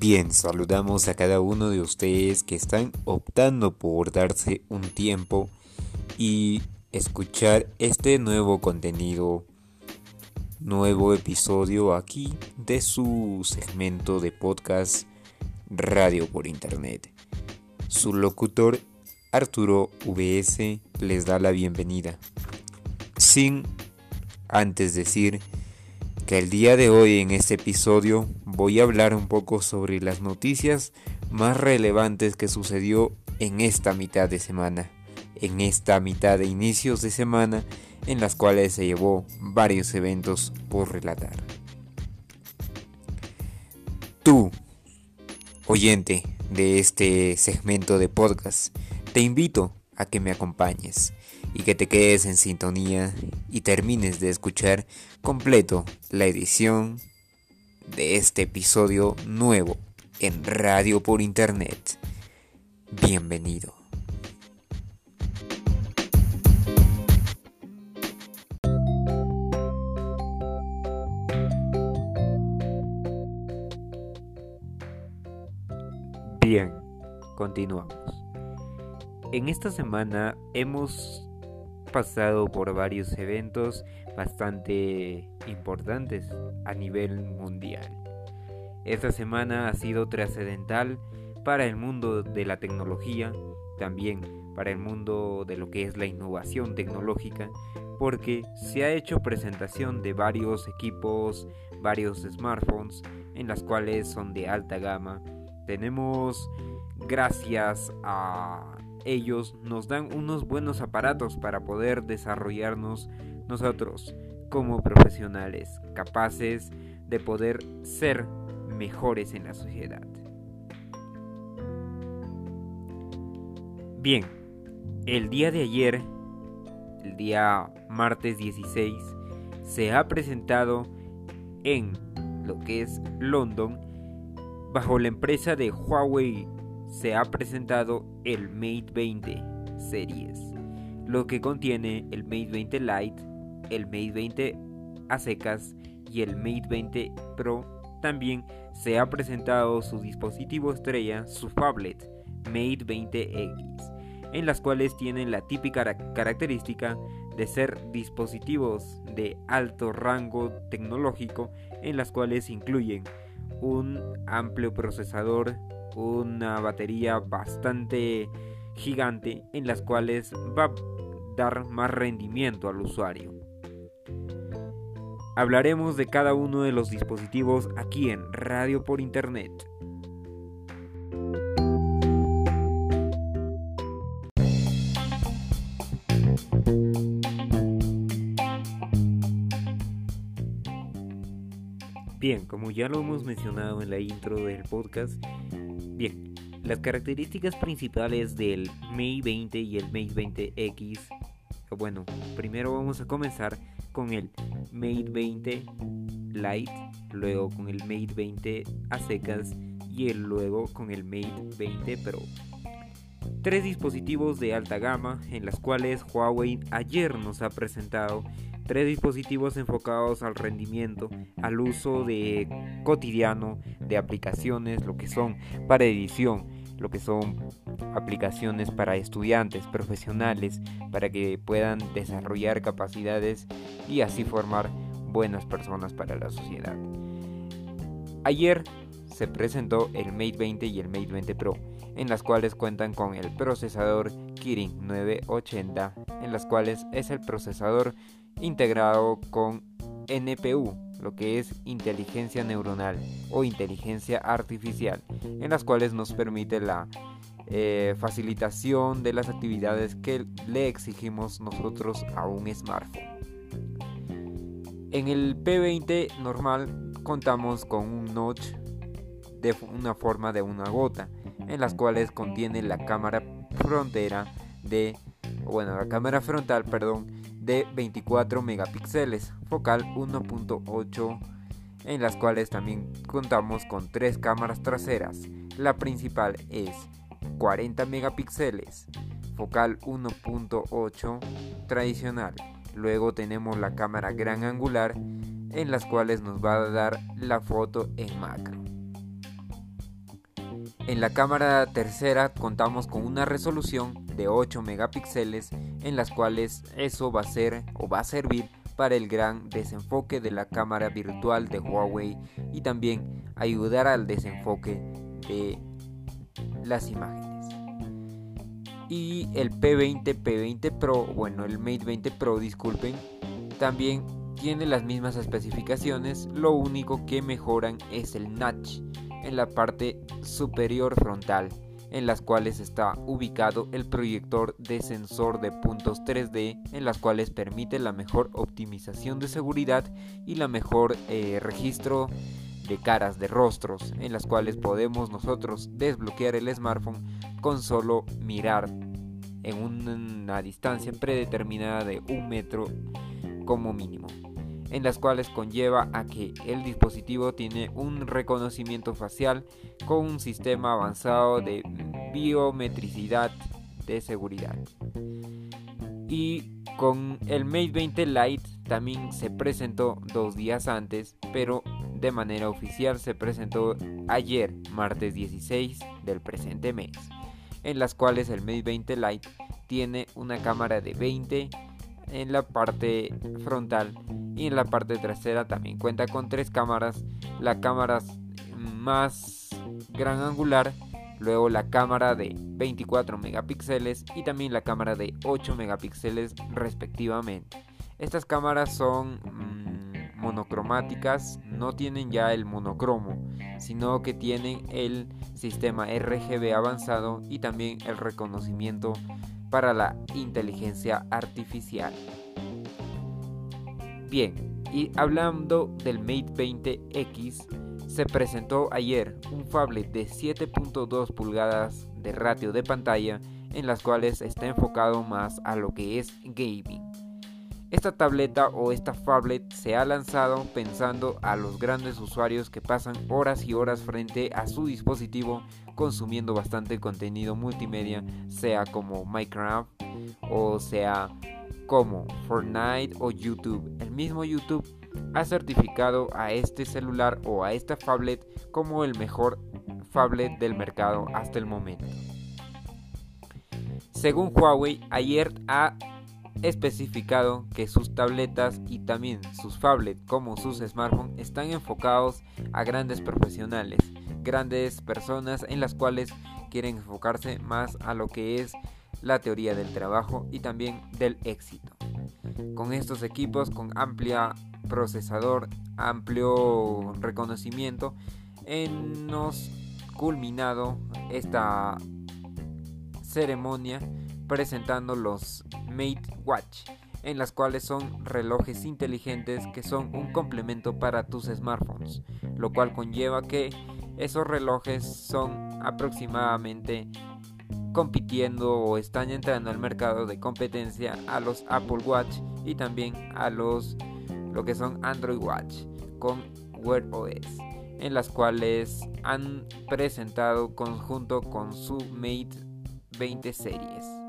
Bien, saludamos a cada uno de ustedes que están optando por darse un tiempo y escuchar este nuevo contenido, nuevo episodio aquí de su segmento de podcast Radio por Internet. Su locutor Arturo VS les da la bienvenida. Sin antes decir que el día de hoy en este episodio voy a hablar un poco sobre las noticias más relevantes que sucedió en esta mitad de semana, en esta mitad de inicios de semana en las cuales se llevó varios eventos por relatar. Tú, oyente de este segmento de podcast, te invito a que me acompañes y que te quedes en sintonía y termines de escuchar completo la edición de este episodio nuevo en Radio por Internet. Bienvenido. Bien, continuamos. En esta semana hemos pasado por varios eventos bastante importantes a nivel mundial. Esta semana ha sido trascendental para el mundo de la tecnología, también para el mundo de lo que es la innovación tecnológica, porque se ha hecho presentación de varios equipos, varios smartphones, en las cuales son de alta gama. Tenemos, gracias a ellos nos dan unos buenos aparatos para poder desarrollarnos nosotros como profesionales capaces de poder ser mejores en la sociedad. Bien, el día de ayer, el día martes 16, se ha presentado en lo que es London bajo la empresa de Huawei se ha presentado el Mate 20 Series, lo que contiene el Mate 20 Lite, el Mate 20 a secas y el Mate 20 Pro. También se ha presentado su dispositivo estrella, su phablet Mate 20X, en las cuales tienen la típica característica de ser dispositivos de alto rango tecnológico, en las cuales incluyen un amplio procesador una batería bastante gigante en las cuales va a dar más rendimiento al usuario. Hablaremos de cada uno de los dispositivos aquí en Radio por Internet. Bien, como ya lo hemos mencionado en la intro del podcast, Bien, las características principales del Mate 20 y el Mate 20X. Bueno, primero vamos a comenzar con el Mate 20 Lite, luego con el Mate 20 a secas y luego con el Mate 20 Pro. Tres dispositivos de alta gama en las cuales Huawei ayer nos ha presentado tres dispositivos enfocados al rendimiento, al uso de cotidiano de aplicaciones, lo que son para edición, lo que son aplicaciones para estudiantes, profesionales, para que puedan desarrollar capacidades y así formar buenas personas para la sociedad. Ayer se presentó el Mate 20 y el Mate 20 Pro, en las cuales cuentan con el procesador Kirin 980, en las cuales es el procesador integrado con NPU, lo que es inteligencia neuronal o inteligencia artificial, en las cuales nos permite la eh, facilitación de las actividades que le exigimos nosotros a un smartphone. En el P20 normal contamos con un notch de una forma de una gota, en las cuales contiene la cámara frontera de, bueno, la cámara frontal, perdón, de 24 megapíxeles, focal 1.8 en las cuales también contamos con tres cámaras traseras. La principal es 40 megapíxeles, focal 1.8 tradicional. Luego tenemos la cámara gran angular en las cuales nos va a dar la foto en macro. En la cámara tercera contamos con una resolución de 8 megapíxeles en las cuales eso va a ser o va a servir para el gran desenfoque de la cámara virtual de Huawei y también ayudar al desenfoque de las imágenes. Y el P20, P20 Pro, bueno, el Mate 20 Pro, disculpen, también tiene las mismas especificaciones, lo único que mejoran es el notch en la parte superior frontal, en las cuales está ubicado el proyector de sensor de puntos 3D, en las cuales permite la mejor optimización de seguridad y la mejor eh, registro de caras, de rostros, en las cuales podemos nosotros desbloquear el smartphone con solo mirar en una distancia predeterminada de un metro como mínimo, en las cuales conlleva a que el dispositivo tiene un reconocimiento facial con un sistema avanzado de biometricidad de seguridad. Y con el Mate 20 Lite también se presentó dos días antes, pero de manera oficial se presentó ayer, martes 16 del presente mes en las cuales el Mate 20 Lite tiene una cámara de 20 en la parte frontal y en la parte trasera también cuenta con tres cámaras, la cámara más gran angular, luego la cámara de 24 megapíxeles y también la cámara de 8 megapíxeles respectivamente. Estas cámaras son mm, monocromáticas, no tienen ya el monocromo, sino que tienen el sistema RGB avanzado y también el reconocimiento para la inteligencia artificial. Bien, y hablando del Mate 20X, se presentó ayer un phablet de 7.2 pulgadas de ratio de pantalla en las cuales está enfocado más a lo que es gaming. Esta tableta o esta phablet se ha lanzado pensando a los grandes usuarios que pasan horas y horas frente a su dispositivo consumiendo bastante contenido multimedia, sea como Minecraft o sea como Fortnite o YouTube. El mismo YouTube ha certificado a este celular o a esta phablet como el mejor phablet del mercado hasta el momento. Según Huawei, ayer ha especificado que sus tabletas y también sus phablets como sus smartphones están enfocados a grandes profesionales, grandes personas en las cuales quieren enfocarse más a lo que es la teoría del trabajo y también del éxito. Con estos equipos con amplia procesador, amplio reconocimiento, hemos culminado esta ceremonia presentando los Mate Watch, en las cuales son relojes inteligentes que son un complemento para tus smartphones, lo cual conlleva que esos relojes son aproximadamente compitiendo o están entrando al mercado de competencia a los Apple Watch y también a los lo que son Android Watch con Wear OS en las cuales han presentado conjunto con su Mate 20 series.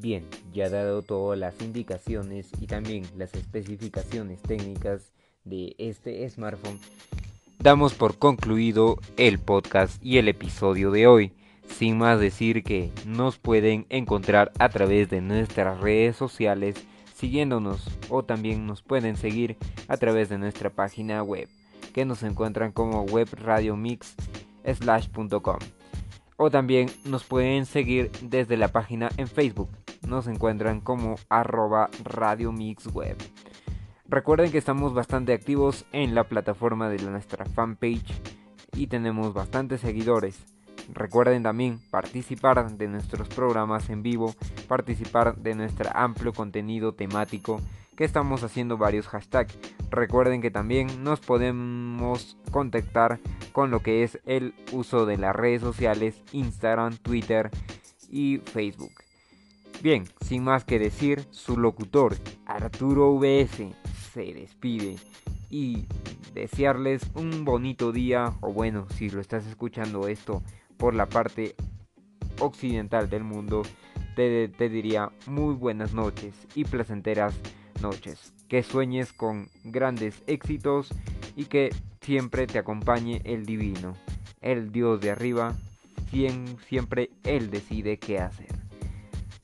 Bien, ya dado todas las indicaciones y también las especificaciones técnicas de este smartphone, damos por concluido el podcast y el episodio de hoy. Sin más decir que nos pueden encontrar a través de nuestras redes sociales siguiéndonos o también nos pueden seguir a través de nuestra página web que nos encuentran como webradiomix.com o también nos pueden seguir desde la página en Facebook nos encuentran como arroba Radio Mix Web. Recuerden que estamos bastante activos en la plataforma de nuestra fanpage y tenemos bastantes seguidores. Recuerden también participar de nuestros programas en vivo, participar de nuestro amplio contenido temático que estamos haciendo varios hashtags. Recuerden que también nos podemos contactar con lo que es el uso de las redes sociales, Instagram, Twitter y Facebook. Bien, sin más que decir, su locutor, Arturo VS, se despide y desearles un bonito día, o bueno, si lo estás escuchando esto por la parte occidental del mundo, te, diría muy buenas noches y placenteras noches. Que sueñes con grandes éxitos y que siempre te acompañe el divino, el Dios de arriba, siempre Él decide qué hacer.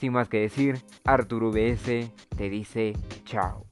Sin más que decir, Arturo VS te dice chao.